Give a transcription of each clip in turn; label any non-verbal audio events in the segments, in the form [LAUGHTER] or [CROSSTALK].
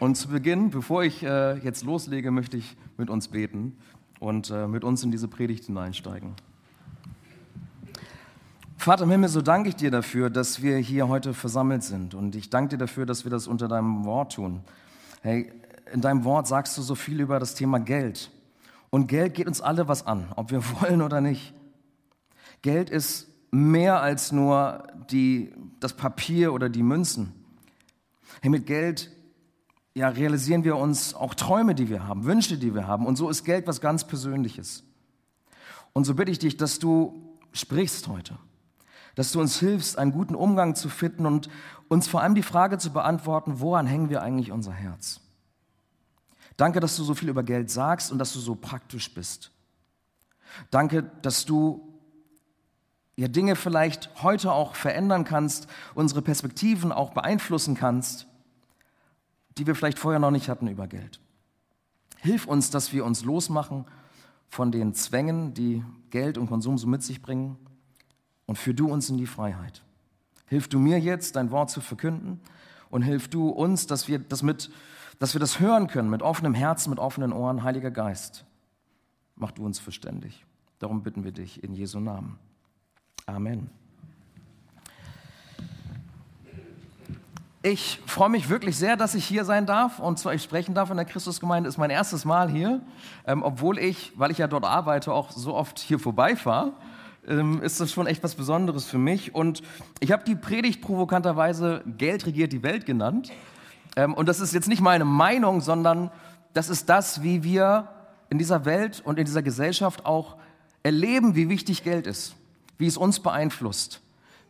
Und zu Beginn, bevor ich äh, jetzt loslege, möchte ich mit uns beten und äh, mit uns in diese Predigt hineinsteigen. Vater im Himmel, so danke ich dir dafür, dass wir hier heute versammelt sind. Und ich danke dir dafür, dass wir das unter deinem Wort tun. Hey, in deinem Wort sagst du so viel über das Thema Geld. Und Geld geht uns alle was an, ob wir [LAUGHS] wollen oder nicht. Geld ist mehr als nur die, das Papier oder die Münzen. Hey, mit Geld ja, realisieren wir uns auch Träume, die wir haben, Wünsche, die wir haben. Und so ist Geld was ganz Persönliches. Und so bitte ich dich, dass du sprichst heute, dass du uns hilfst, einen guten Umgang zu finden und uns vor allem die Frage zu beantworten, woran hängen wir eigentlich unser Herz? Danke, dass du so viel über Geld sagst und dass du so praktisch bist. Danke, dass du ja Dinge vielleicht heute auch verändern kannst, unsere Perspektiven auch beeinflussen kannst die wir vielleicht vorher noch nicht hatten über Geld. Hilf uns, dass wir uns losmachen von den Zwängen, die Geld und Konsum so mit sich bringen und führ du uns in die Freiheit. Hilf du mir jetzt, dein Wort zu verkünden und hilf du uns, dass wir das mit, dass wir das hören können mit offenem Herzen, mit offenen Ohren, Heiliger Geist. Mach du uns verständig. Darum bitten wir dich in Jesu Namen. Amen. Ich freue mich wirklich sehr, dass ich hier sein darf und zu euch sprechen darf in der Christusgemeinde. Ist mein erstes Mal hier, ähm, obwohl ich, weil ich ja dort arbeite, auch so oft hier vorbeifahre. Ähm, ist das schon echt was Besonderes für mich. Und ich habe die Predigt provokanterweise Geld regiert die Welt genannt. Ähm, und das ist jetzt nicht meine Meinung, sondern das ist das, wie wir in dieser Welt und in dieser Gesellschaft auch erleben, wie wichtig Geld ist, wie es uns beeinflusst,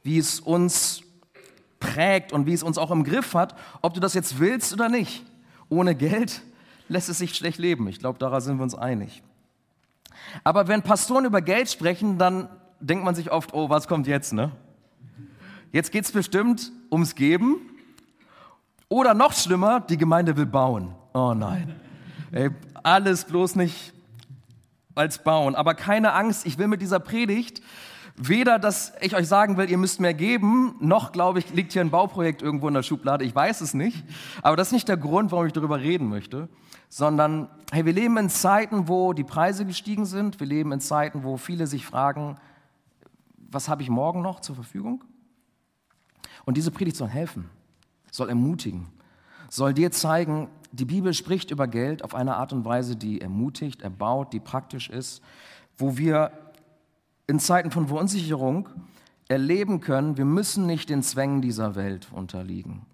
wie es uns prägt und wie es uns auch im Griff hat, ob du das jetzt willst oder nicht. Ohne Geld [LAUGHS] lässt es sich schlecht leben. Ich glaube, daran sind wir uns einig. Aber wenn Pastoren über Geld sprechen, dann denkt man sich oft, oh, was kommt jetzt, ne? Jetzt geht es bestimmt ums Geben. Oder noch schlimmer, die Gemeinde will bauen. Oh nein. Ey, alles bloß nicht als bauen. Aber keine Angst, ich will mit dieser Predigt Weder, dass ich euch sagen will, ihr müsst mehr geben, noch, glaube ich, liegt hier ein Bauprojekt irgendwo in der Schublade. Ich weiß es nicht. Aber das ist nicht der Grund, warum ich darüber reden möchte. Sondern, hey, wir leben in Zeiten, wo die Preise gestiegen sind. Wir leben in Zeiten, wo viele sich fragen, was habe ich morgen noch zur Verfügung? Und diese Predigt soll helfen, soll ermutigen, soll dir zeigen, die Bibel spricht über Geld auf eine Art und Weise, die ermutigt, erbaut, die praktisch ist, wo wir in Zeiten von Verunsicherung erleben können, wir müssen nicht den Zwängen dieser Welt unterliegen.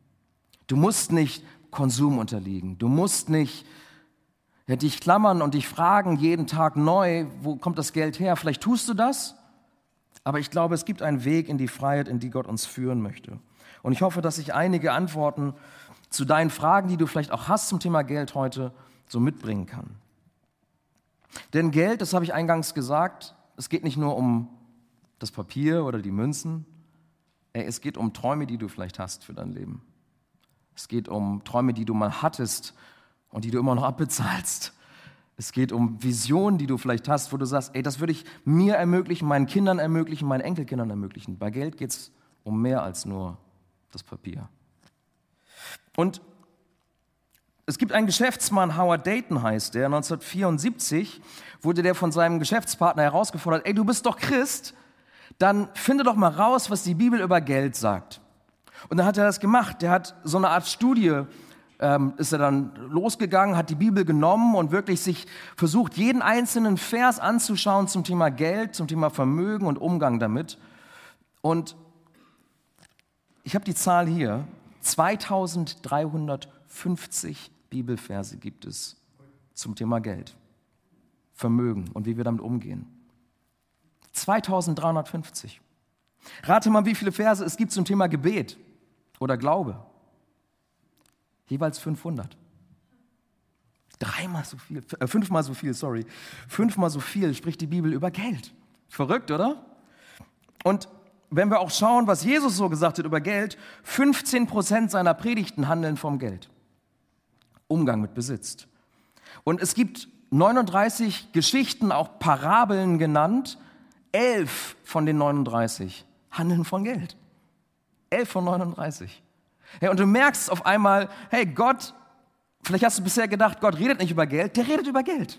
Du musst nicht Konsum unterliegen. Du musst nicht ja, dich klammern und dich fragen jeden Tag neu, wo kommt das Geld her? Vielleicht tust du das, aber ich glaube, es gibt einen Weg in die Freiheit, in die Gott uns führen möchte. Und ich hoffe, dass ich einige Antworten zu deinen Fragen, die du vielleicht auch hast zum Thema Geld heute, so mitbringen kann. Denn Geld, das habe ich eingangs gesagt, es geht nicht nur um das Papier oder die Münzen. Ey, es geht um Träume, die du vielleicht hast für dein Leben. Es geht um Träume, die du mal hattest und die du immer noch abbezahlst. Es geht um Visionen, die du vielleicht hast, wo du sagst, ey, das würde ich mir ermöglichen, meinen Kindern ermöglichen, meinen Enkelkindern ermöglichen. Bei Geld geht es um mehr als nur das Papier. Und es gibt einen Geschäftsmann, Howard Dayton heißt der, 1974 wurde der von seinem Geschäftspartner herausgefordert, ey, du bist doch Christ, dann finde doch mal raus, was die Bibel über Geld sagt. Und dann hat er das gemacht. Der hat so eine Art Studie, ähm, ist er dann losgegangen, hat die Bibel genommen und wirklich sich versucht, jeden einzelnen Vers anzuschauen zum Thema Geld, zum Thema Vermögen und Umgang damit. Und ich habe die Zahl hier, 2350 Bibelverse gibt es zum Thema Geld, Vermögen und wie wir damit umgehen. 2350. Rate mal, wie viele Verse es gibt zum Thema Gebet oder Glaube. Jeweils 500. Dreimal so viel, äh, fünfmal so viel, sorry. Fünfmal so viel spricht die Bibel über Geld. Verrückt, oder? Und wenn wir auch schauen, was Jesus so gesagt hat über Geld, 15 Prozent seiner Predigten handeln vom Geld. Umgang mit Besitz. Und es gibt 39 Geschichten, auch Parabeln genannt. Elf von den 39 handeln von Geld. Elf von 39. Hey, und du merkst auf einmal, hey, Gott Vielleicht hast du bisher gedacht, Gott redet nicht über Geld, der redet über Geld.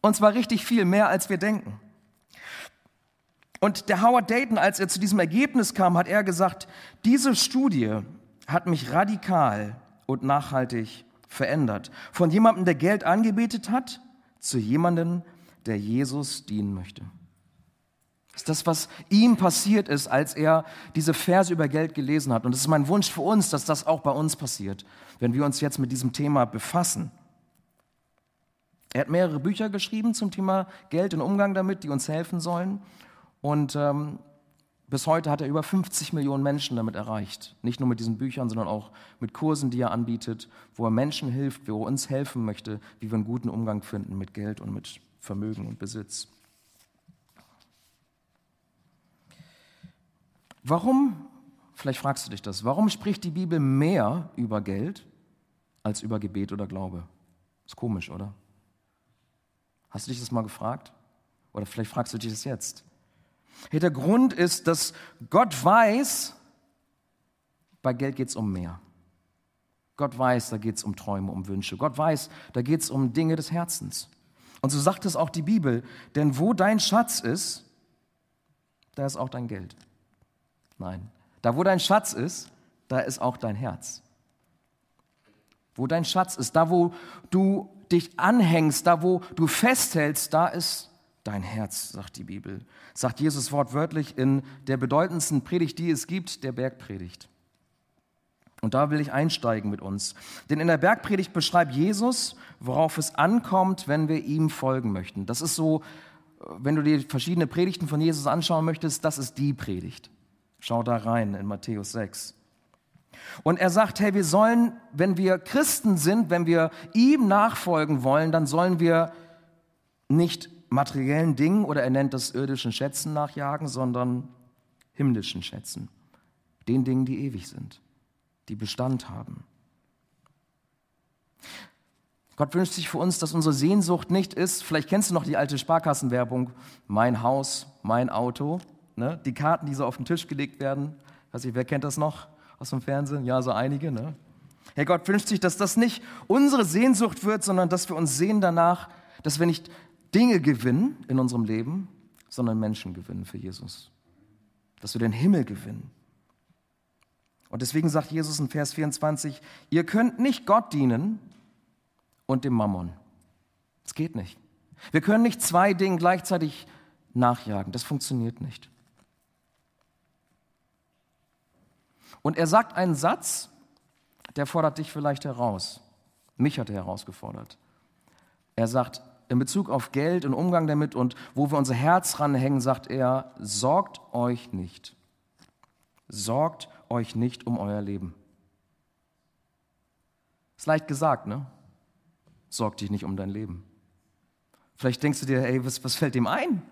Und zwar richtig viel, mehr als wir denken. Und der Howard Dayton, als er zu diesem Ergebnis kam, hat er gesagt, diese Studie hat mich radikal und nachhaltig verändert. Von jemandem, der Geld angebetet hat, zu jemandem, der Jesus dienen möchte. Das ist das, was ihm passiert ist, als er diese Verse über Geld gelesen hat. Und es ist mein Wunsch für uns, dass das auch bei uns passiert, wenn wir uns jetzt mit diesem Thema befassen. Er hat mehrere Bücher geschrieben zum Thema Geld und Umgang damit, die uns helfen sollen. Und ähm, bis heute hat er über 50 Millionen Menschen damit erreicht. Nicht nur mit diesen Büchern, sondern auch mit Kursen, die er anbietet, wo er Menschen hilft, wo er uns helfen möchte, wie wir einen guten Umgang finden mit Geld und mit Vermögen und Besitz. Warum, vielleicht fragst du dich das, warum spricht die Bibel mehr über Geld als über Gebet oder Glaube? Ist komisch, oder? Hast du dich das mal gefragt? Oder vielleicht fragst du dich das jetzt. Der Grund ist, dass Gott weiß, bei Geld geht es um mehr. Gott weiß, da geht es um Träume, um Wünsche. Gott weiß, da geht es um Dinge des Herzens. Und so sagt es auch die Bibel, denn wo dein Schatz ist, da ist auch dein Geld. Nein, da wo dein Schatz ist, da ist auch dein Herz. Wo dein Schatz ist, da wo du dich anhängst, da wo du festhältst, da ist dein Herz, sagt die Bibel. Sagt Jesus wortwörtlich in der bedeutendsten Predigt, die es gibt, der Bergpredigt. Und da will ich einsteigen mit uns. Denn in der Bergpredigt beschreibt Jesus, worauf es ankommt, wenn wir ihm folgen möchten. Das ist so, wenn du dir verschiedene Predigten von Jesus anschauen möchtest, das ist die Predigt. Schau da rein in Matthäus 6. Und er sagt, hey, wir sollen, wenn wir Christen sind, wenn wir ihm nachfolgen wollen, dann sollen wir nicht materiellen Dingen oder er nennt das irdischen Schätzen nachjagen, sondern himmlischen Schätzen. Den Dingen, die ewig sind, die Bestand haben. Gott wünscht sich für uns, dass unsere Sehnsucht nicht ist, vielleicht kennst du noch die alte Sparkassenwerbung, mein Haus, mein Auto, ne? die Karten, die so auf den Tisch gelegt werden. Weiß ich, wer kennt das noch? aus dem Fernsehen? Ja, so einige. Ne? Herr Gott wünscht sich, dass das nicht unsere Sehnsucht wird, sondern dass wir uns sehen danach, dass wir nicht Dinge gewinnen in unserem Leben, sondern Menschen gewinnen für Jesus. Dass wir den Himmel gewinnen. Und deswegen sagt Jesus in Vers 24, ihr könnt nicht Gott dienen und dem Mammon. Es geht nicht. Wir können nicht zwei Dinge gleichzeitig nachjagen. Das funktioniert nicht. Und er sagt einen Satz, der fordert dich vielleicht heraus. Mich hat er herausgefordert. Er sagt, in Bezug auf Geld und Umgang damit und wo wir unser Herz ranhängen, sagt er, sorgt euch nicht. Sorgt euch nicht um euer Leben. Ist leicht gesagt, ne? Sorg dich nicht um dein Leben. Vielleicht denkst du dir, ey, was, was fällt dem ein?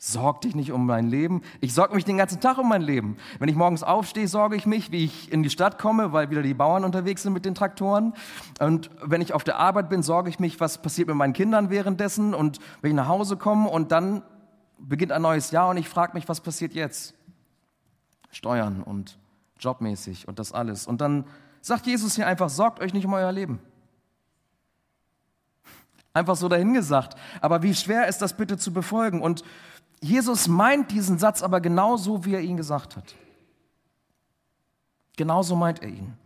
Sorg dich nicht um mein Leben. Ich sorge mich den ganzen Tag um mein Leben. Wenn ich morgens aufstehe, sorge ich mich, wie ich in die Stadt komme, weil wieder die Bauern unterwegs sind mit den Traktoren. Und wenn ich auf der Arbeit bin, sorge ich mich, was passiert mit meinen Kindern währenddessen. Und wenn ich nach Hause komme und dann beginnt ein neues Jahr und ich frage mich, was passiert jetzt? Steuern und jobmäßig und das alles. Und dann sagt Jesus hier einfach, sorgt euch nicht um euer Leben. Einfach so dahingesagt. Aber wie schwer ist das bitte zu befolgen? Und Jesus meint diesen Satz aber genauso, wie er ihn gesagt hat. Genauso meint er ihn.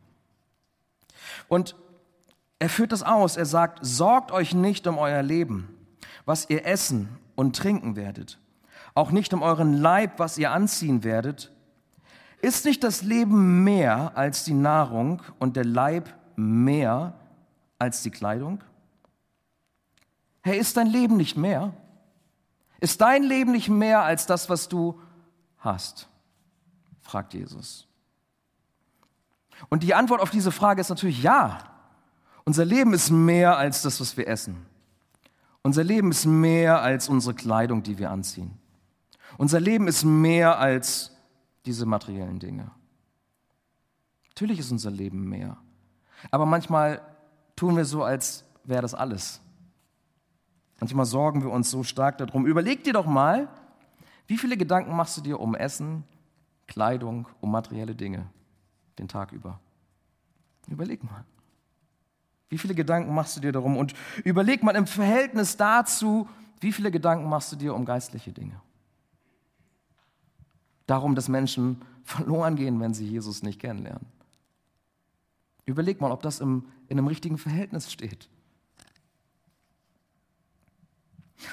Und er führt das aus. Er sagt, sorgt euch nicht um euer Leben, was ihr essen und trinken werdet. Auch nicht um euren Leib, was ihr anziehen werdet. Ist nicht das Leben mehr als die Nahrung und der Leib mehr als die Kleidung? Hey, ist dein Leben nicht mehr? Ist dein Leben nicht mehr als das, was du hast? fragt Jesus. Und die Antwort auf diese Frage ist natürlich ja. Unser Leben ist mehr als das, was wir essen. Unser Leben ist mehr als unsere Kleidung, die wir anziehen. Unser Leben ist mehr als diese materiellen Dinge. Natürlich ist unser Leben mehr. Aber manchmal tun wir so, als wäre das alles. Manchmal sorgen wir uns so stark darum. Überleg dir doch mal, wie viele Gedanken machst du dir um Essen, Kleidung, um materielle Dinge den Tag über? Überleg mal. Wie viele Gedanken machst du dir darum? Und überleg mal im Verhältnis dazu, wie viele Gedanken machst du dir um geistliche Dinge? Darum, dass Menschen [LAUGHS] verloren gehen, wenn sie Jesus nicht kennenlernen. Überleg mal, ob das im, in einem richtigen Verhältnis steht.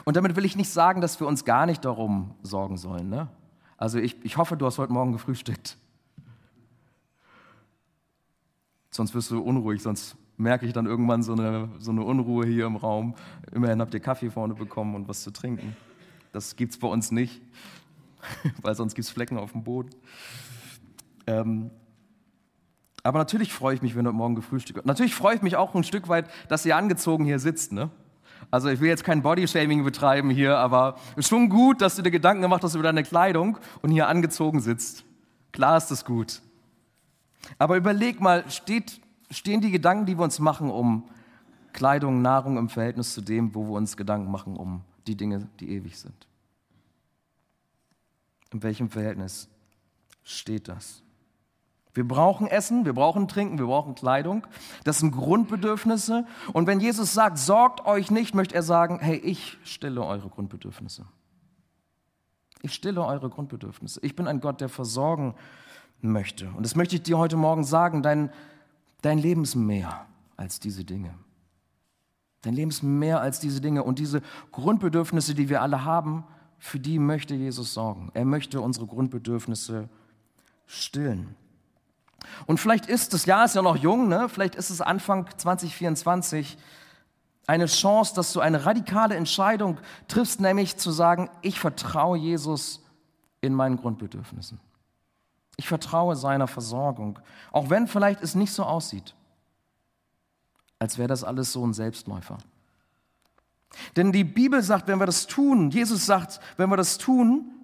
Und damit will ich nicht sagen, dass wir uns gar nicht darum sorgen sollen. Ne? Also ich, ich hoffe, du hast heute Morgen gefrühstückt. Sonst wirst du unruhig, sonst merke ich dann irgendwann so eine, so eine Unruhe hier im Raum. Immerhin habt ihr Kaffee vorne bekommen und was zu trinken. Das gibt es bei uns nicht, [LAUGHS] weil sonst gibt es Flecken auf dem Boden. Ähm, aber natürlich freue ich mich, wenn du morgen gefrühstückt Natürlich freue ich mich auch ein Stück weit, dass ihr angezogen hier sitzt. Ne? Also ich will jetzt kein Bodyshaming betreiben hier, aber es ist schon gut, dass du dir Gedanken gemacht hast über deine Kleidung und hier angezogen sitzt. Klar ist das gut. Aber überleg mal, steht, stehen die Gedanken, die wir uns machen um Kleidung, Nahrung im Verhältnis zu dem, wo wir uns Gedanken machen um die Dinge, die ewig sind? In welchem Verhältnis steht das? Wir brauchen Essen, wir brauchen Trinken, wir brauchen Kleidung. Das sind Grundbedürfnisse. Und wenn Jesus sagt, sorgt euch nicht, möchte er sagen, hey, ich stille eure Grundbedürfnisse. Ich stille eure Grundbedürfnisse. Ich bin ein Gott, der versorgen möchte. Und das möchte ich dir heute Morgen sagen, dein, dein Leben ist mehr als diese Dinge. Dein Leben ist mehr als diese Dinge. Und diese Grundbedürfnisse, die wir alle haben, für die möchte Jesus sorgen. Er möchte unsere Grundbedürfnisse stillen. Und vielleicht ist das Jahr ist ja noch jung, ne? vielleicht ist es Anfang 2024 eine Chance, dass du eine radikale Entscheidung triffst, nämlich zu sagen, ich vertraue Jesus in meinen Grundbedürfnissen. Ich vertraue seiner Versorgung, auch wenn vielleicht es nicht so aussieht, als wäre das alles so ein Selbstläufer. Denn die Bibel sagt, wenn wir das tun, Jesus sagt, wenn wir das tun,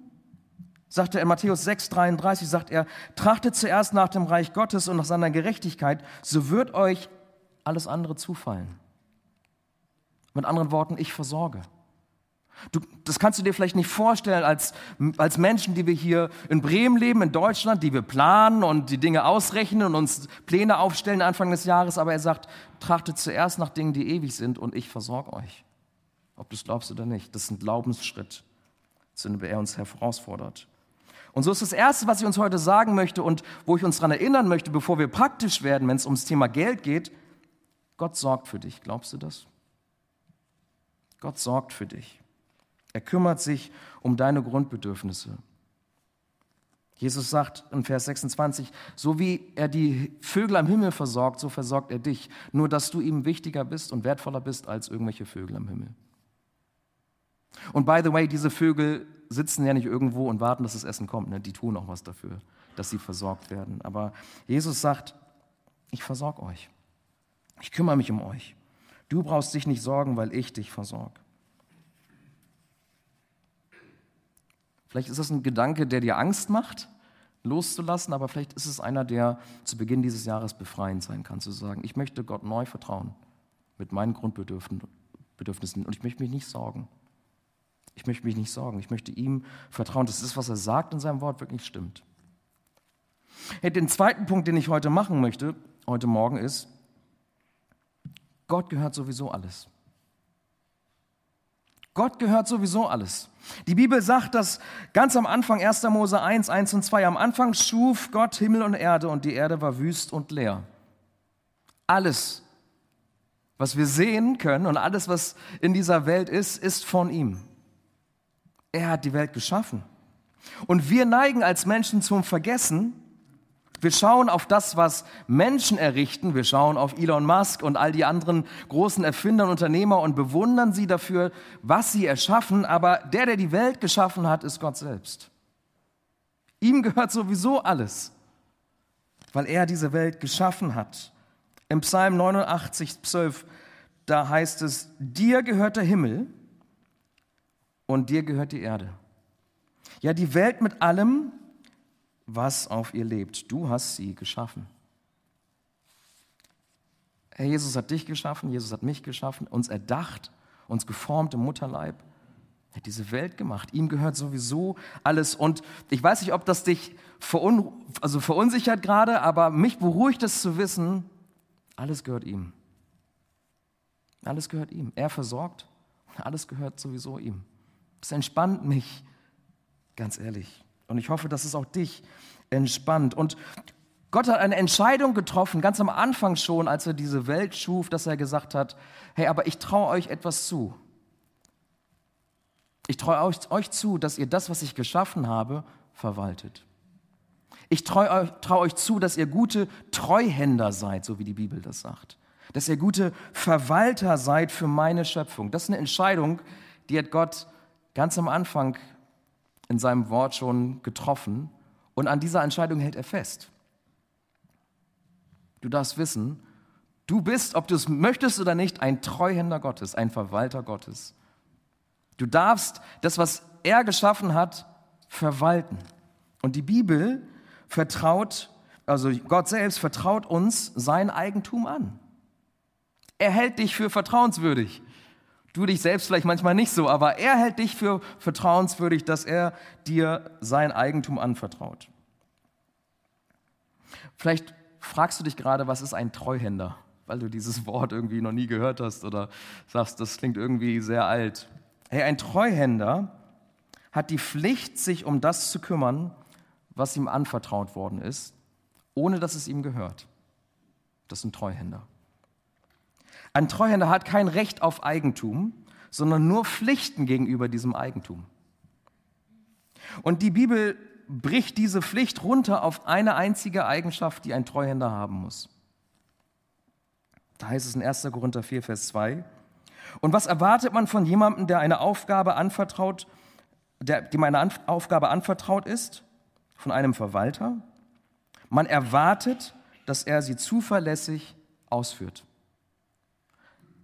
sagt er in Matthäus 6,33, sagt er, trachtet zuerst nach dem Reich Gottes und nach seiner Gerechtigkeit, so wird euch alles andere zufallen. Mit anderen Worten, ich versorge. Du, das kannst du dir vielleicht nicht vorstellen als, als Menschen, die wir hier in Bremen leben, in Deutschland, die wir planen und die Dinge ausrechnen und uns Pläne aufstellen Anfang des Jahres. Aber er sagt, trachtet zuerst nach Dingen, die ewig sind und ich versorge euch. Ob du es glaubst oder nicht. Das ist ein Glaubensschritt, zu dem er uns herausfordert. Und so ist das Erste, was ich uns heute sagen möchte und wo ich uns daran erinnern möchte, bevor wir praktisch werden, wenn es ums Thema Geld geht, Gott sorgt für dich. Glaubst du das? Gott sorgt für dich. Er kümmert sich um deine Grundbedürfnisse. Jesus sagt in Vers 26, so wie er die Vögel am Himmel versorgt, so versorgt er dich. Nur dass du ihm wichtiger bist und wertvoller bist als irgendwelche Vögel am Himmel. Und by the way, diese Vögel sitzen ja nicht irgendwo und warten, dass das Essen kommt. Ne? Die tun auch was dafür, dass sie versorgt werden. Aber Jesus sagt, ich versorge euch. Ich kümmere mich um euch. Du brauchst dich nicht sorgen, weil ich dich versorge. Vielleicht ist das ein Gedanke, der dir Angst macht, loszulassen, aber vielleicht ist es einer, der zu Beginn dieses Jahres befreiend sein kann, zu sagen, ich möchte Gott neu vertrauen mit meinen Grundbedürfnissen und ich möchte mich nicht sorgen. Ich möchte mich nicht sorgen. Ich möchte ihm vertrauen, dass das, was er sagt in seinem Wort, wirklich stimmt. Hey, den zweiten Punkt, den ich heute machen möchte, heute Morgen, ist, Gott gehört sowieso alles. Gott gehört sowieso alles. Die Bibel sagt das ganz am Anfang, 1. Mose 1, 1 und 2. Am Anfang schuf Gott Himmel und Erde und die Erde war wüst und leer. Alles, was wir sehen können und alles, was in dieser Welt ist, ist von ihm. Er hat die Welt geschaffen. Und wir neigen als Menschen zum Vergessen. Wir schauen auf das, was Menschen errichten. Wir schauen auf Elon Musk und all die anderen großen Erfinder und Unternehmer und bewundern sie dafür, was sie erschaffen. Aber der, der die Welt geschaffen hat, ist Gott selbst. Ihm gehört sowieso alles, weil er diese Welt geschaffen hat. Im Psalm 89, 12, da heißt es, dir gehört der Himmel und dir gehört die Erde. Ja, die Welt mit allem, was auf ihr lebt. Du hast sie geschaffen. Herr Jesus hat dich geschaffen, Jesus hat mich geschaffen, uns erdacht, uns geformt im Mutterleib. Er hat diese Welt gemacht. Ihm gehört sowieso alles. Und ich weiß nicht, ob das dich verun also verunsichert gerade, aber mich beruhigt es zu wissen, alles gehört ihm. Alles gehört ihm. Er versorgt. Alles gehört sowieso ihm. Das entspannt mich, ganz ehrlich. Und ich hoffe, dass es auch dich entspannt. Und Gott hat eine Entscheidung getroffen, ganz am Anfang schon, als er diese Welt schuf, dass er gesagt hat, hey, aber ich traue euch etwas zu. Ich traue euch, euch, zu, dass ihr das, was ich geschaffen habe, verwaltet. Ich traue trau euch zu, dass ihr gute Treuhänder seid, so wie die Bibel das sagt. Dass ihr gute Verwalter seid für meine Schöpfung. Das ist eine Entscheidung, die hat Gott ganz am Anfang in seinem Wort schon getroffen. Und an dieser Entscheidung hält er fest. Du darfst wissen, du bist, ob du es möchtest oder nicht, ein Treuhänder Gottes, ein Verwalter Gottes. Du darfst das, was er geschaffen hat, verwalten. Und die Bibel vertraut, also Gott selbst vertraut uns sein Eigentum an. Er hält dich für vertrauenswürdig. Du dich selbst vielleicht manchmal nicht so, aber er hält dich für vertrauenswürdig, dass er dir sein Eigentum anvertraut. Vielleicht fragst du dich gerade, was ist ein Treuhänder? Weil du dieses Wort irgendwie noch nie gehört hast oder sagst, das klingt irgendwie sehr alt. Hey, ein Treuhänder hat die Pflicht, sich um das zu kümmern, was ihm anvertraut worden ist, ohne dass es ihm gehört. Das ein Treuhänder. Ein Treuhänder hat kein Recht auf Eigentum, sondern nur Pflichten gegenüber diesem Eigentum. Und die Bibel bricht diese Pflicht runter auf eine einzige Eigenschaft, die ein Treuhänder haben muss. Da heißt es in 1. Korinther 4, Vers 2, und was erwartet man von jemandem, der eine Aufgabe anvertraut, der, dem eine Aufgabe anvertraut ist, von einem Verwalter? Man erwartet, dass er sie zuverlässig ausführt.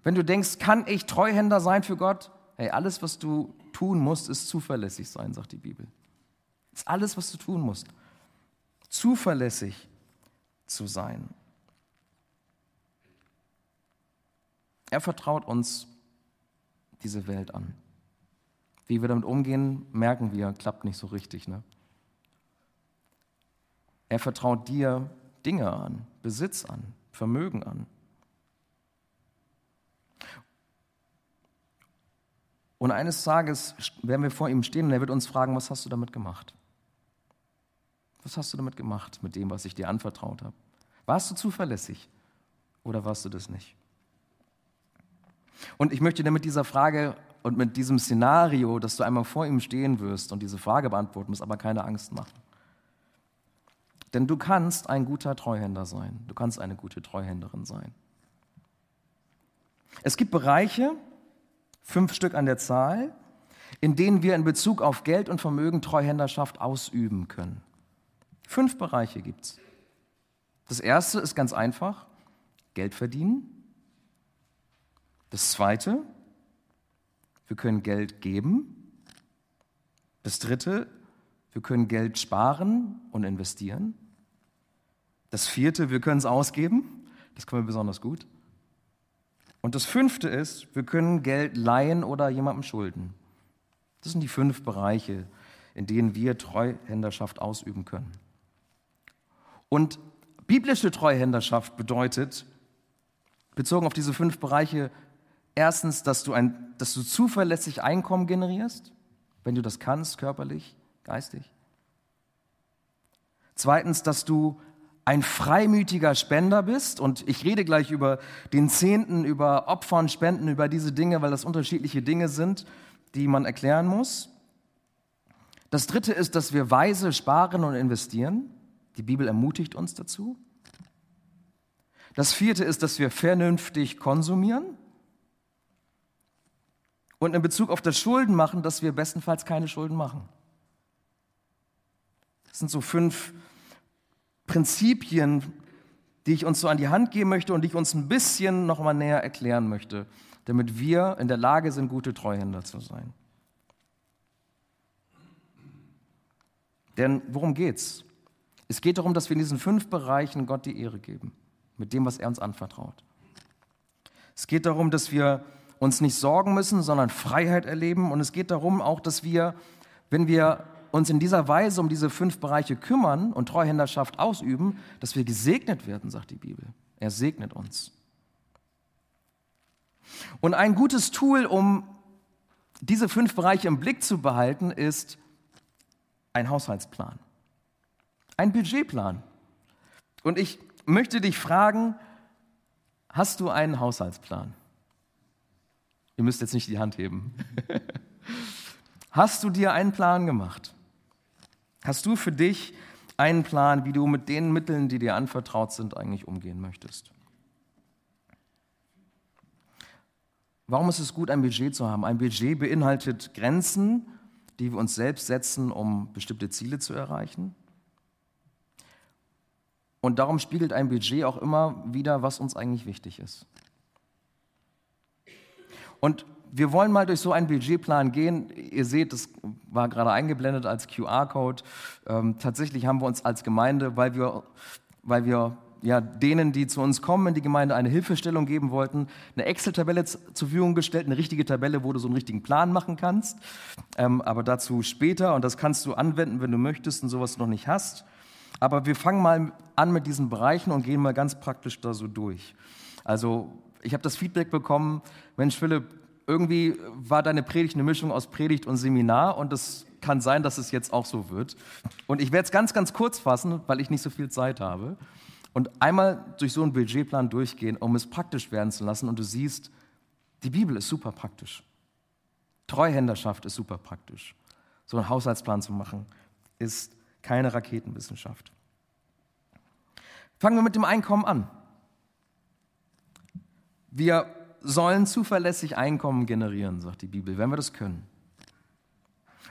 Wenn du denkst, kann ich Treuhänder sein für Gott? Hey, alles, was du tun musst, ist zuverlässig sein, sagt die Bibel. Das ist alles, was du tun musst. Zuverlässig zu sein. Er vertraut uns diese Welt an. Wie wir damit umgehen, merken wir, klappt nicht so richtig. Ne? Er vertraut dir Dinge an, Besitz an, Vermögen an. Und eines Tages werden wir vor ihm stehen und er wird uns fragen, was hast du damit gemacht? Was hast du damit gemacht, mit dem, was ich dir anvertraut habe? Warst du zuverlässig oder warst du das nicht? Und ich möchte dir mit dieser Frage und mit diesem Szenario, dass du einmal vor ihm stehen wirst und diese Frage beantworten musst, aber keine Angst machen. Denn du kannst ein guter Treuhänder sein. Du kannst eine gute Treuhänderin sein. Es gibt Bereiche, fünf Stück an der Zahl, in denen wir in Bezug auf Geld und Vermögen Treuhänderschaft ausüben können. Fünf Bereiche gibt es. Das erste ist ganz einfach, Geld verdienen. Das zweite, wir können Geld geben. Das dritte, wir können Geld sparen und investieren. Das vierte, wir können es ausgeben. Das können wir besonders gut. Und das fünfte ist, wir können Geld leihen oder jemandem schulden. Das sind die fünf Bereiche, in denen wir Treuhänderschaft ausüben können. Und biblische Treuhänderschaft bedeutet, bezogen auf diese fünf Bereiche, Erstens, dass du, ein, dass du zuverlässig Einkommen generierst, wenn du das kannst, körperlich, geistig. Zweitens, dass du ein freimütiger Spender bist. Und ich rede gleich über den Zehnten, über Opfern, Spenden, über diese Dinge, weil das unterschiedliche Dinge sind, die man erklären muss. Das Dritte ist, dass wir weise sparen und investieren. Die Bibel ermutigt uns dazu. Das Vierte ist, dass wir vernünftig konsumieren. Und in Bezug auf das Schuldenmachen, dass wir bestenfalls keine Schulden machen. Das sind so fünf Prinzipien, die ich uns so an die Hand geben möchte und die ich uns ein bisschen noch mal näher erklären möchte, damit wir in der Lage sind, gute Treuhänder zu sein. Denn worum geht's? Es geht darum, dass wir in diesen fünf Bereichen Gott die Ehre geben, mit dem, was er uns anvertraut. Es geht darum, dass wir uns nicht sorgen müssen, sondern Freiheit erleben. Und es geht darum auch, dass wir, wenn wir uns in dieser Weise um diese fünf Bereiche kümmern und Treuhänderschaft ausüben, dass wir gesegnet werden, sagt die Bibel. Er segnet uns. Und ein gutes Tool, um diese fünf Bereiche im Blick zu behalten, ist ein Haushaltsplan, ein Budgetplan. Und ich möchte dich fragen, hast du einen Haushaltsplan? Ihr müsst jetzt nicht die Hand heben. [LAUGHS] hast du dir einen Plan gemacht? Hast du für dich einen Plan, wie du mit den Mitteln, die dir anvertraut sind, eigentlich umgehen möchtest? Warum ist es gut, ein Budget zu haben? Ein Budget beinhaltet Grenzen, die wir uns selbst setzen, um bestimmte Ziele zu erreichen. Und darum spiegelt ein Budget auch immer wieder, was uns eigentlich wichtig ist. Und wir wollen mal durch so einen Budgetplan gehen. Ihr seht, das war gerade eingeblendet als QR-Code. Ähm, tatsächlich haben wir uns als Gemeinde, weil wir, weil wir ja, denen, die zu uns kommen in die Gemeinde, eine Hilfestellung geben wollten, eine Excel-Tabelle zur Verfügung gestellt, eine richtige Tabelle, wo du so einen richtigen Plan machen kannst. Ähm, aber dazu später und das kannst du anwenden, wenn du möchtest und sowas noch nicht hast. Aber wir fangen mal an mit diesen Bereichen und gehen mal ganz praktisch da so durch. Also ich habe das Feedback bekommen, Mensch Philipp, irgendwie war deine Predigt eine Mischung aus Predigt und Seminar und es kann sein, dass es jetzt auch so wird. Und ich werde es ganz, ganz kurz fassen, weil ich nicht so viel Zeit habe und einmal durch so einen Budgetplan durchgehen, um es praktisch werden zu lassen. Und du siehst, die Bibel ist super praktisch. Treuhänderschaft ist super praktisch. So einen Haushaltsplan zu machen, ist keine Raketenwissenschaft. Fangen wir mit dem Einkommen an. Wir sollen zuverlässig Einkommen generieren, sagt die Bibel, wenn wir das können.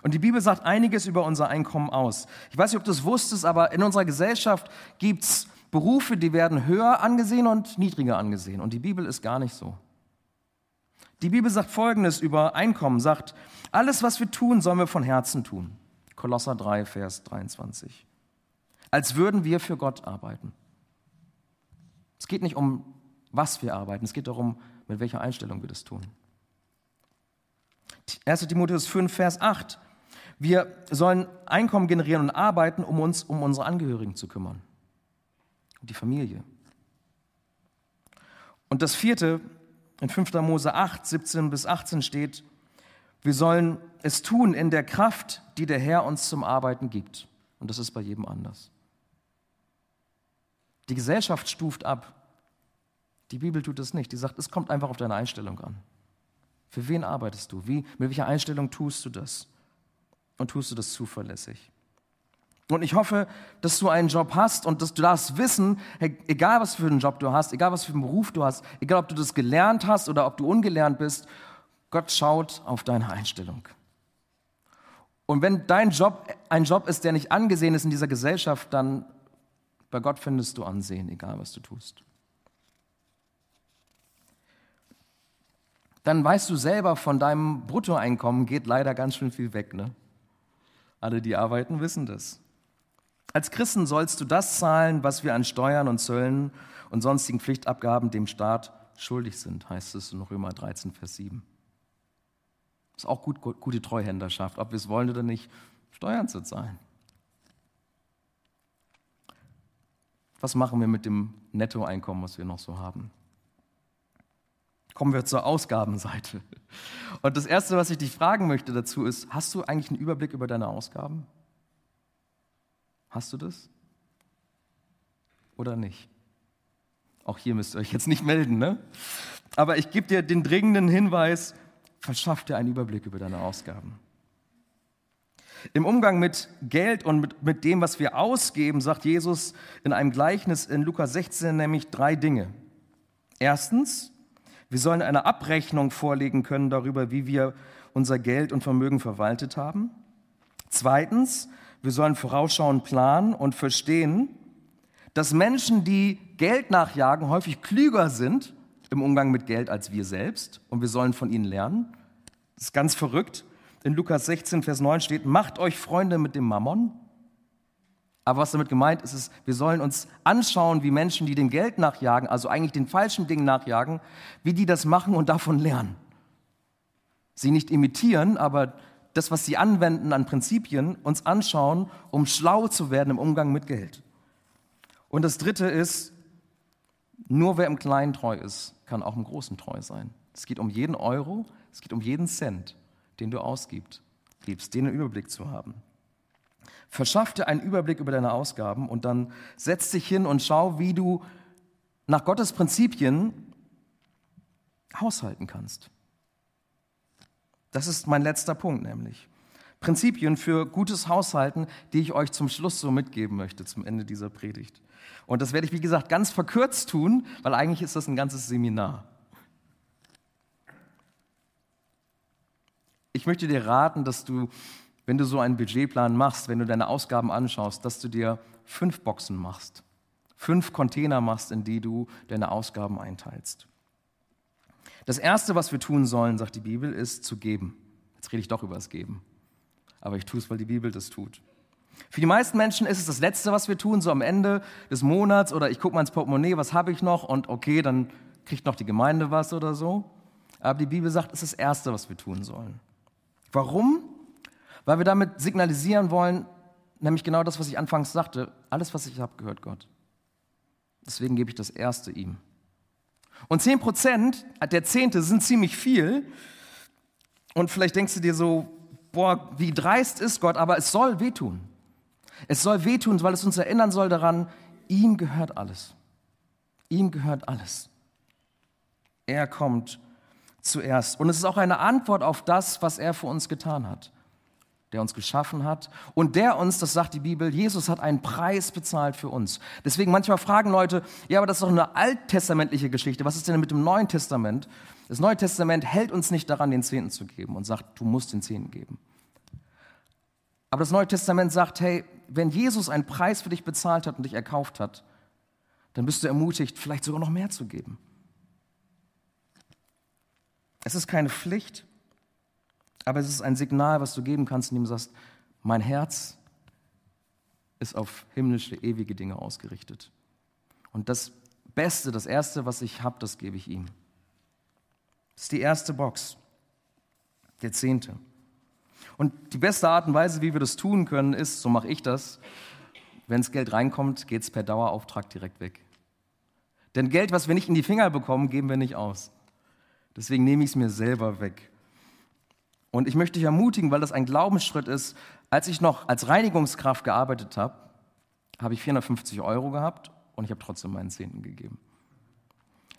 Und die Bibel sagt einiges über unser Einkommen aus. Ich weiß nicht, ob du es wusstest, aber in unserer Gesellschaft gibt es Berufe, die werden höher angesehen und niedriger angesehen. Und die Bibel ist gar nicht so. Die Bibel sagt Folgendes über Einkommen, sagt, alles, was wir tun, sollen wir von Herzen tun. Kolosser 3, Vers 23. Als würden wir für Gott arbeiten. Es geht nicht um, was wir arbeiten, es geht darum, mit welcher Einstellung wir das tun. 1 Timotheus 5, Vers 8. Wir sollen Einkommen generieren und arbeiten, um uns um unsere Angehörigen zu kümmern und die Familie. Und das vierte, in 5. Mose 8, 17 bis 18 steht, wir sollen es tun in der Kraft, die der Herr uns zum Arbeiten gibt. Und das ist bei jedem anders. Die Gesellschaft stuft ab. Die Bibel tut es nicht. Die sagt, es kommt einfach auf deine Einstellung an. Für wen arbeitest du? Wie, mit welcher Einstellung tust du das? Und tust du das zuverlässig? Und ich hoffe, dass du einen Job hast und dass du darfst wissen, egal was für einen Job du hast, egal was für einen Beruf du hast, egal ob du das gelernt hast oder ob du ungelernt bist, Gott schaut auf deine Einstellung. Und wenn dein Job ein Job ist, der nicht angesehen ist in dieser Gesellschaft, dann bei Gott findest du Ansehen, egal was du tust. Dann weißt du selber, von deinem Bruttoeinkommen geht leider ganz schön viel weg. Ne? Alle, die arbeiten, wissen das. Als Christen sollst du das zahlen, was wir an Steuern und Zöllen und sonstigen Pflichtabgaben dem Staat schuldig sind, heißt es in Römer 13, Vers 7. Ist auch gut, gute Treuhänderschaft, ob wir es wollen oder nicht, Steuern zu zahlen. Was machen wir mit dem Nettoeinkommen, was wir noch so haben? Kommen wir zur Ausgabenseite. Und das Erste, was ich dich fragen möchte dazu ist, hast du eigentlich einen Überblick über deine Ausgaben? Hast du das? Oder nicht? Auch hier müsst ihr euch jetzt nicht melden, ne? Aber ich gebe dir den dringenden Hinweis, verschaff dir einen Überblick über deine Ausgaben. Im Umgang mit Geld und mit, mit dem, was wir ausgeben, sagt Jesus in einem Gleichnis in Lukas 16 nämlich drei Dinge. Erstens, wir sollen eine Abrechnung vorlegen können darüber, wie wir unser Geld und Vermögen verwaltet haben. Zweitens, wir sollen vorausschauend planen und verstehen, dass Menschen, die Geld nachjagen, häufig klüger sind im Umgang mit Geld als wir selbst und wir sollen von ihnen lernen. Das ist ganz verrückt. In Lukas 16, Vers 9 steht, macht euch Freunde mit dem Mammon. Aber was damit gemeint ist, ist, wir sollen uns anschauen, wie Menschen, die dem Geld nachjagen, also eigentlich den falschen Dingen nachjagen, wie die das machen und davon lernen. Sie nicht imitieren, aber das, was sie anwenden an Prinzipien, uns anschauen, um schlau zu werden im Umgang mit Geld. Und das Dritte ist, nur wer im Kleinen treu ist, kann auch im Großen treu sein. Es geht um jeden Euro, es geht um jeden Cent, den du ausgibst, gibst, den Überblick zu haben. Verschaff dir einen Überblick über deine Ausgaben und dann setz dich hin und schau, wie du nach Gottes Prinzipien haushalten kannst. Das ist mein letzter Punkt nämlich. Prinzipien für gutes Haushalten, die ich euch zum Schluss so mitgeben möchte, zum Ende dieser Predigt. Und das werde ich, wie gesagt, ganz verkürzt tun, weil eigentlich ist das ein ganzes Seminar. Ich möchte dir raten, dass du, wenn du so einen Budgetplan machst, wenn du deine Ausgaben anschaust, dass du dir fünf Boxen machst, fünf Container machst, in die du deine Ausgaben einteilst. Das Erste, was wir tun sollen, sagt die Bibel, ist zu geben. Jetzt rede ich doch über das Geben. Aber ich tue es, weil die Bibel das tut. Für die meisten Menschen ist es das Letzte, was wir tun, so am Ende des Monats oder ich gucke mal ins Portemonnaie, was habe ich noch und okay, dann kriegt noch die Gemeinde was oder so. Aber die Bibel sagt, es ist das Erste, was wir tun sollen. Warum? Weil wir damit signalisieren wollen, nämlich genau das, was ich anfangs sagte, alles, was ich habe, gehört Gott. Deswegen gebe ich das Erste ihm. Und 10 Prozent, der Zehnte, sind ziemlich viel. Und vielleicht denkst du dir so, boah, wie dreist ist Gott, aber es soll wehtun. Es soll wehtun, weil es uns erinnern soll daran, ihm gehört alles. Ihm gehört alles. Er kommt zuerst. Und es ist auch eine Antwort auf das, was er für uns getan hat der uns geschaffen hat und der uns, das sagt die Bibel, Jesus hat einen Preis bezahlt für uns. Deswegen manchmal fragen Leute, ja, aber das ist doch eine alttestamentliche Geschichte. Was ist denn mit dem Neuen Testament? Das Neue Testament hält uns nicht daran, den Zehnten zu geben und sagt, du musst den Zehnten geben. Aber das Neue Testament sagt, hey, wenn Jesus einen Preis für dich bezahlt hat und dich erkauft hat, dann bist du ermutigt, vielleicht sogar noch mehr zu geben. Es ist keine Pflicht, aber es ist ein Signal, was du geben kannst, indem du sagst, mein Herz ist auf himmlische, ewige Dinge ausgerichtet. Und das Beste, das Erste, was ich habe, das gebe ich ihm. Das ist die erste Box, der Zehnte. Und die beste Art und Weise, wie wir das tun können, ist, so mache ich das, wenn das Geld reinkommt, geht es per Dauerauftrag direkt weg. Denn Geld, was wir nicht in die Finger bekommen, geben wir nicht aus. Deswegen nehme ich es mir selber weg. Und ich möchte dich ermutigen, weil das ein Glaubensschritt ist. Als ich noch als Reinigungskraft gearbeitet habe, habe ich 450 Euro gehabt und ich habe trotzdem meinen Zehnten gegeben.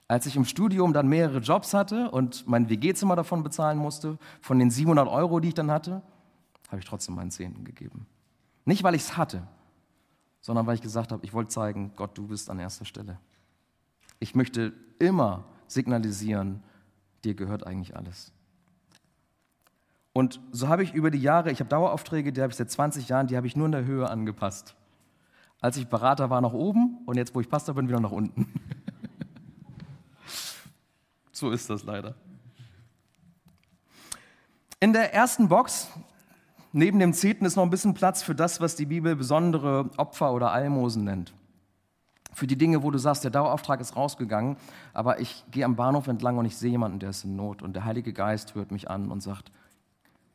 Als ich im Studium dann mehrere Jobs hatte und mein WG-Zimmer davon bezahlen musste, von den 700 Euro, die ich dann hatte, habe ich trotzdem meinen Zehnten gegeben. Nicht, weil ich es hatte, sondern weil ich gesagt habe, ich wollte zeigen, Gott, du bist an erster Stelle. Ich möchte immer signalisieren, dir gehört eigentlich alles. Und so habe ich über die Jahre, ich habe Daueraufträge, die habe ich seit 20 Jahren, die habe ich nur in der Höhe angepasst. Als ich Berater war, nach oben und jetzt, wo ich Pastor bin, wieder nach unten. [LAUGHS] so ist das leider. In der ersten Box, neben dem Zehnten, ist noch ein bisschen Platz für das, was die Bibel besondere Opfer oder Almosen nennt. Für die Dinge, wo du sagst, der Dauerauftrag ist rausgegangen, aber ich gehe am Bahnhof entlang und ich sehe jemanden, der ist in Not und der Heilige Geist hört mich an und sagt,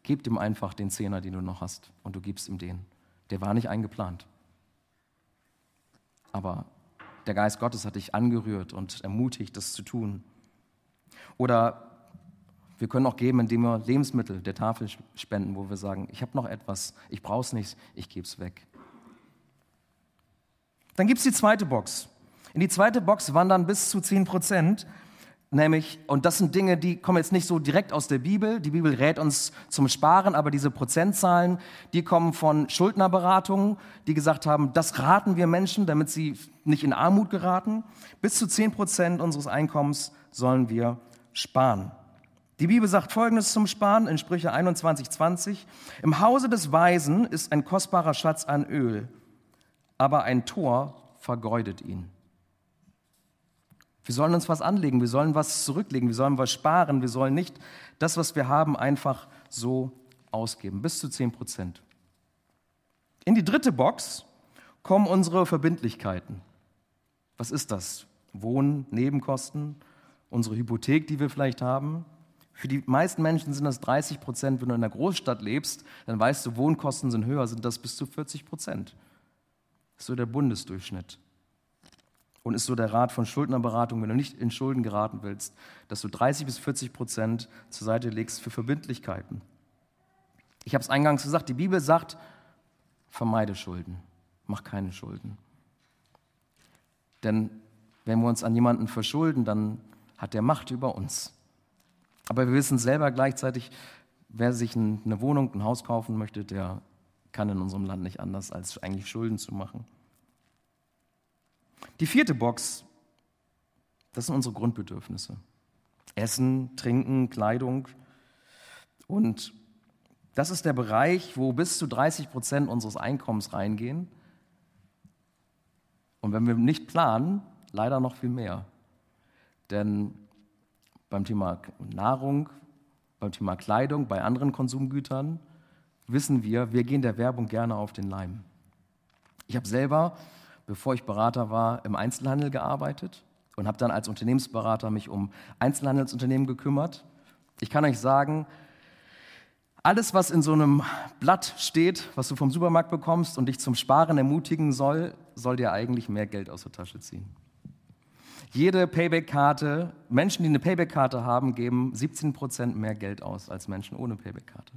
Gib ihm einfach den Zehner, den du noch hast, und du gibst ihm den. Der war nicht eingeplant. Aber der Geist Gottes hat dich angerührt und ermutigt, das zu tun. Oder wir können auch geben, indem wir Lebensmittel der Tafel spenden, wo wir sagen, ich habe noch etwas, ich brauche es nicht, ich gebe es weg. Dann gibt es die zweite Box. In die zweite Box wandern bis zu 10 Prozent Nämlich, und das sind Dinge, die kommen jetzt nicht so direkt aus der Bibel. Die Bibel rät uns zum Sparen, aber diese Prozentzahlen, die kommen von Schuldnerberatungen, die gesagt haben, das raten wir Menschen, damit sie nicht in Armut geraten. Bis zu 10 Prozent unseres Einkommens sollen wir sparen. Die Bibel sagt Folgendes zum Sparen in Sprüche 21, 20. Im Hause des Weisen ist ein kostbarer Schatz an Öl, aber ein Tor vergeudet ihn. Wir sollen uns was anlegen, wir sollen was zurücklegen, wir sollen was sparen, wir sollen nicht das, was wir haben, einfach so ausgeben. Bis zu 10 Prozent. In die dritte Box kommen unsere Verbindlichkeiten. Was ist das? Wohnen, Nebenkosten, unsere Hypothek, die wir vielleicht haben. Für die meisten Menschen sind das 30 Prozent. Wenn du in einer Großstadt lebst, dann weißt du, Wohnkosten sind höher, sind das bis zu 40 Prozent. Das ist so der Bundesdurchschnitt. Und ist so der Rat von Schuldnerberatung, wenn du nicht in Schulden geraten willst, dass du 30 bis 40 Prozent zur Seite legst für Verbindlichkeiten. Ich habe es eingangs gesagt, die Bibel sagt, vermeide Schulden, mach keine Schulden. Denn wenn wir uns an jemanden verschulden, dann hat der Macht über uns. Aber wir wissen selber gleichzeitig, wer sich eine Wohnung, ein Haus kaufen möchte, der kann in unserem Land nicht anders, als eigentlich Schulden zu machen. Die vierte Box, das sind unsere Grundbedürfnisse. Essen, Trinken, Kleidung. Und das ist der Bereich, wo bis zu 30 Prozent unseres Einkommens reingehen. Und wenn wir nicht planen, leider noch viel mehr. Denn beim Thema Nahrung, beim Thema Kleidung, bei anderen Konsumgütern wissen wir, wir gehen der Werbung gerne auf den Leim. Ich habe selber, bevor ich Berater war, im Einzelhandel gearbeitet und habe dann als Unternehmensberater mich um Einzelhandelsunternehmen gekümmert. Ich kann euch sagen, alles, was in so einem Blatt steht, was du vom Supermarkt bekommst und dich zum Sparen ermutigen soll, soll dir eigentlich mehr Geld aus der Tasche ziehen. Jede Payback-Karte, Menschen, die eine Payback-Karte haben, geben 17 Prozent mehr Geld aus als Menschen ohne Payback-Karte.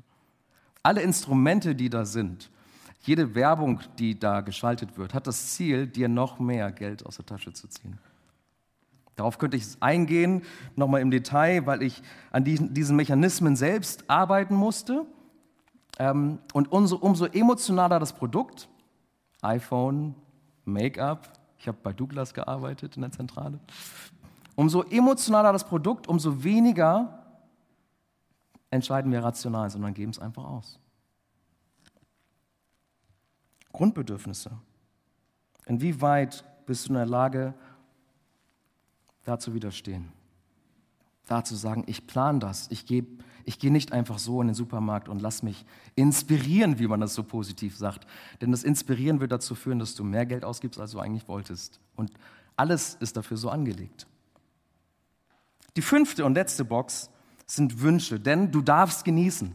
Alle Instrumente, die da sind, jede Werbung, die da geschaltet wird, hat das Ziel, dir noch mehr Geld aus der Tasche zu ziehen. Darauf könnte ich eingehen, nochmal im Detail, weil ich an diesen, Mechanismen selbst arbeiten musste. Ähm, und umso, umso emotionaler das Produkt, iPhone, Make-up, ich habe bei Douglas gearbeitet in der Zentrale, umso emotionaler das Produkt, umso weniger entscheiden wir rational, sondern geben es einfach aus. Grundbedürfnisse. Inwieweit bist du in der Lage, da zu widerstehen? Da zu sagen, ich plane das, ich gehe ich geh nicht einfach so in den Supermarkt und lass mich inspirieren, wie man das so positiv sagt. Denn das Inspirieren wird dazu führen, dass du mehr Geld ausgibst, als du eigentlich wolltest. Und alles ist dafür so angelegt. Die fünfte und letzte Box sind Wünsche, denn du darfst genießen.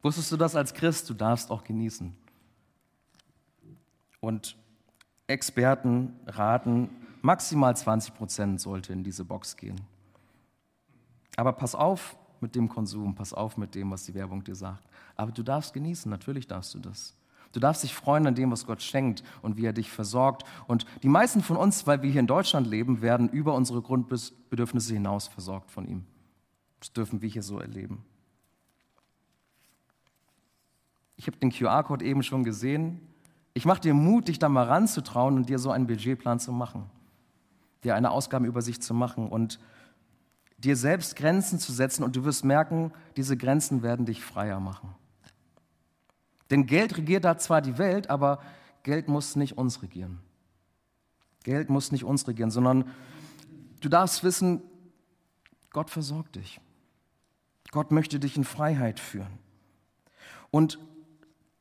Wusstest du das als Christ? Du darfst auch genießen. Und Experten raten, maximal 20 Prozent sollte in diese Box gehen. Aber pass auf mit dem Konsum, pass auf mit dem, was die Werbung dir sagt. Aber du darfst genießen, natürlich darfst du das. Du darfst dich freuen an dem, was Gott schenkt und wie er dich versorgt. Und die meisten von uns, weil wir hier in Deutschland leben, werden über unsere Grundbedürfnisse hinaus versorgt von ihm. Das dürfen wir hier so erleben. Ich habe den QR-Code eben schon gesehen. Ich mache dir Mut, dich da mal ranzutrauen und dir so einen Budgetplan zu machen, dir eine Ausgabenübersicht zu machen und dir selbst Grenzen zu setzen und du wirst merken, diese Grenzen werden dich freier machen. Denn Geld regiert da zwar die Welt, aber Geld muss nicht uns regieren. Geld muss nicht uns regieren, sondern du darfst wissen, Gott versorgt dich. Gott möchte dich in Freiheit führen. Und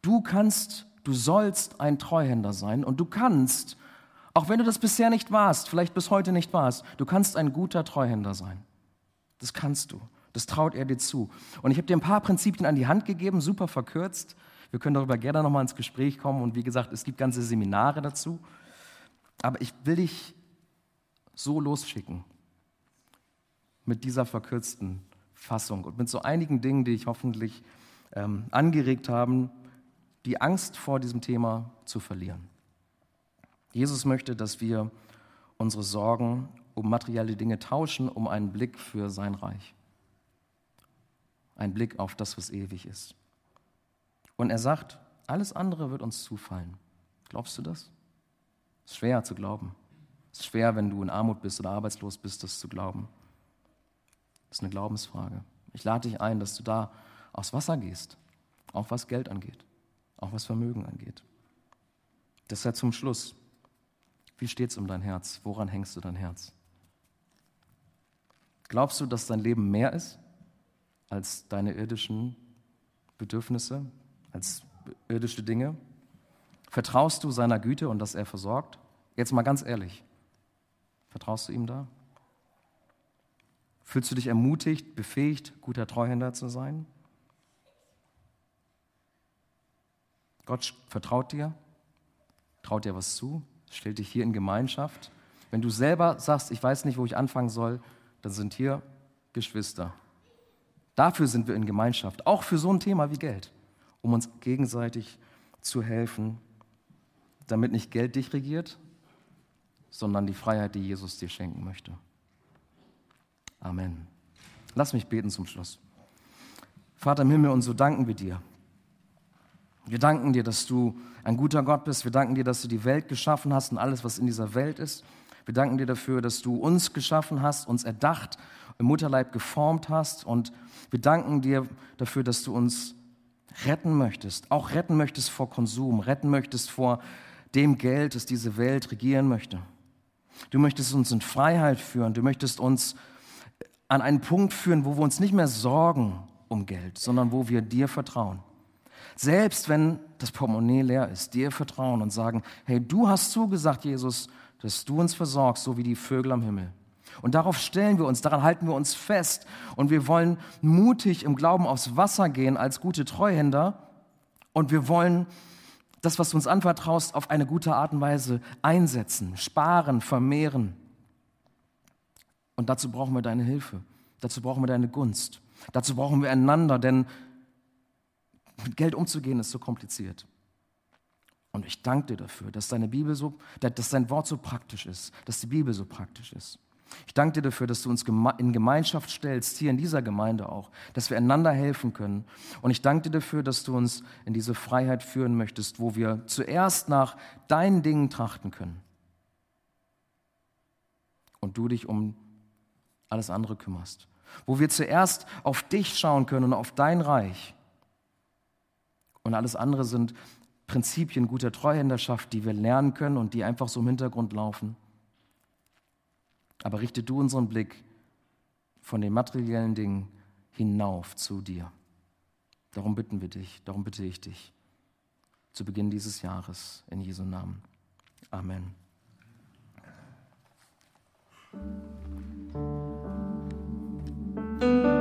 du kannst Du sollst ein Treuhänder sein und du kannst, auch wenn du das bisher nicht warst, vielleicht bis heute nicht warst, du kannst ein guter Treuhänder sein. Das kannst du. Das traut er dir zu. Und ich habe dir ein paar Prinzipien an die Hand gegeben, super verkürzt. Wir können darüber gerne nochmal ins Gespräch kommen und wie gesagt, es gibt ganze Seminare dazu. Aber ich will dich so losschicken mit dieser verkürzten Fassung und mit so einigen Dingen, die ich hoffentlich ähm, angeregt haben, die Angst vor diesem Thema zu verlieren. Jesus möchte, dass wir unsere Sorgen um materielle Dinge tauschen, um einen Blick für sein Reich. Ein Blick auf das, was ewig ist. Und er sagt, alles andere wird uns zufallen. Glaubst du das? Es ist schwer zu glauben. Es ist schwer, wenn du in Armut bist oder arbeitslos bist, das zu glauben. Das ist eine Glaubensfrage. Ich lade dich ein, dass du da aufs Wasser gehst, auch was Geld angeht auch was Vermögen angeht. Deshalb zum Schluss. Wie steht es um dein Herz? Woran hängst du dein Herz? Glaubst du, dass dein Leben mehr ist als deine irdischen Bedürfnisse, als irdische Dinge? Vertraust du seiner Güte und dass er versorgt? Jetzt mal ganz ehrlich. Vertraust du ihm da? Fühlst du dich ermutigt, befähigt, guter Treuhänder zu sein? Gott vertraut dir, traut dir was zu, stellt dich hier in Gemeinschaft Wenn du selber sagst, ich weiß nicht, wo ich anfangen soll, dann sind hier Geschwister. Dafür sind wir in Gemeinschaft, auch für so ein Thema wie Geld, um uns gegenseitig zu helfen, damit nicht Geld dich regiert, sondern die Freiheit, die Jesus dir schenken möchte. Amen. Lass mich beten zum Schluss. Vater im Himmel, und so danken wir dir. Wir danken dir, dass du ein guter Gott bist. Wir danken dir, dass du die Welt geschaffen hast und alles, was in dieser Welt ist. Wir danken dir dafür, dass du uns geschaffen hast, uns erdacht, im Mutterleib geformt hast. Und wir danken dir dafür, dass du uns retten möchtest, auch retten möchtest vor Konsum, retten möchtest vor dem Geld, das diese Welt regieren möchte. Du möchtest uns in Freiheit führen. Du möchtest uns an einen Punkt führen, wo wir uns nicht mehr sorgen um Geld, sondern wo wir dir vertrauen. Selbst wenn das Portemonnaie leer ist, dir vertrauen und sagen, hey, du hast zugesagt, Jesus, dass du uns versorgst, so wie die Vögel am Himmel. Und darauf stellen wir uns, daran halten wir uns fest. Und wir wollen mutig im Glauben aufs Wasser gehen als gute Treuhänder. Und wir wollen das, was du uns anvertraust, auf eine gute Art und Weise einsetzen, sparen, vermehren. Und dazu brauchen wir deine Hilfe. Dazu brauchen wir deine Gunst. Dazu brauchen wir einander, denn mit Geld umzugehen ist so kompliziert. Und ich danke dir dafür, dass deine Bibel so, dass dein Wort so praktisch ist, dass die Bibel so praktisch ist. Ich danke dir dafür, dass du uns in Gemeinschaft stellst, hier in dieser Gemeinde auch, dass wir einander helfen können. Und ich danke dir dafür, dass du uns in diese Freiheit führen möchtest, wo wir zuerst nach deinen Dingen trachten können. Und du dich um alles andere kümmerst. Wo wir zuerst auf dich schauen können und auf dein Reich. Und alles andere sind Prinzipien guter Treuhänderschaft, die wir lernen können und die einfach so im Hintergrund laufen. Aber richte du unseren Blick von den materiellen Dingen hinauf zu dir. Darum bitten wir dich, darum bitte ich dich. Zu Beginn dieses Jahres, in Jesu Namen. Amen. Amen.